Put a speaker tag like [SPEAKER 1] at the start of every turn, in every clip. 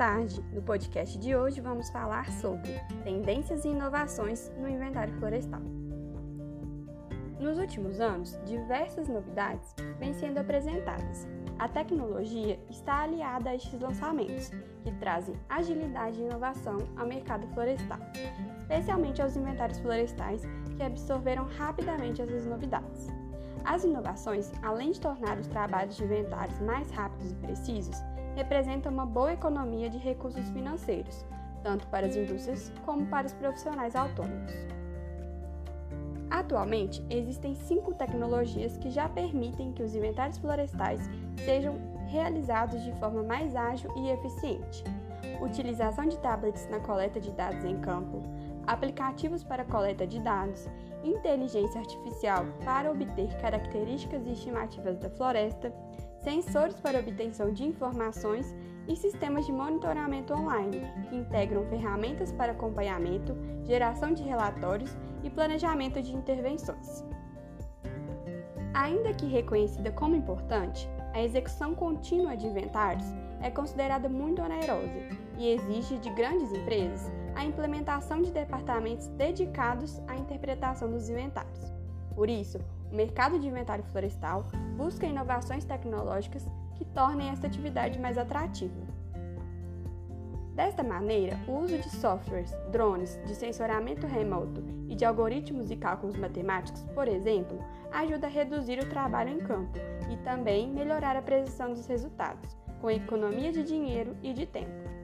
[SPEAKER 1] tarde. No podcast de hoje vamos falar sobre tendências e inovações no inventário florestal. Nos últimos anos, diversas novidades vêm sendo apresentadas. A tecnologia está aliada a estes lançamentos, que trazem agilidade e inovação ao mercado florestal, especialmente aos inventários florestais que absorveram rapidamente essas novidades. As inovações, além de tornar os trabalhos de inventários mais rápidos e precisos, representam uma boa economia de recursos financeiros, tanto para as indústrias como para os profissionais autônomos. Atualmente, existem cinco tecnologias que já permitem que os inventários florestais sejam realizados de forma mais ágil e eficiente. Utilização de tablets na coleta de dados em campo, aplicativos para coleta de dados, inteligência artificial para obter características e estimativas da floresta, sensores para obtenção de informações e sistemas de monitoramento online, que integram ferramentas para acompanhamento, geração de relatórios e planejamento de intervenções. Ainda que reconhecida como importante, a execução contínua de inventários é considerada muito onerosa e exige de grandes empresas a implementação de departamentos dedicados à interpretação dos inventários. Por isso, o mercado de inventário florestal busca inovações tecnológicas que tornem esta atividade mais atrativa. Desta maneira, o uso de softwares, drones, de sensoramento remoto e de algoritmos e cálculos matemáticos, por exemplo, ajuda a reduzir o trabalho em campo e também melhorar a precisão dos resultados, com economia de dinheiro e de tempo.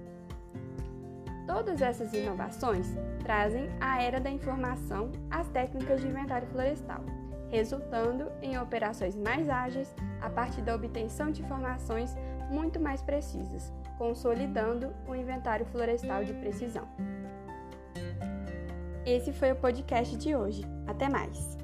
[SPEAKER 1] Todas essas inovações trazem a era da informação às técnicas de inventário florestal, resultando em operações mais ágeis a partir da obtenção de informações muito mais precisas, consolidando o inventário florestal de precisão. Esse foi o podcast de hoje. Até mais!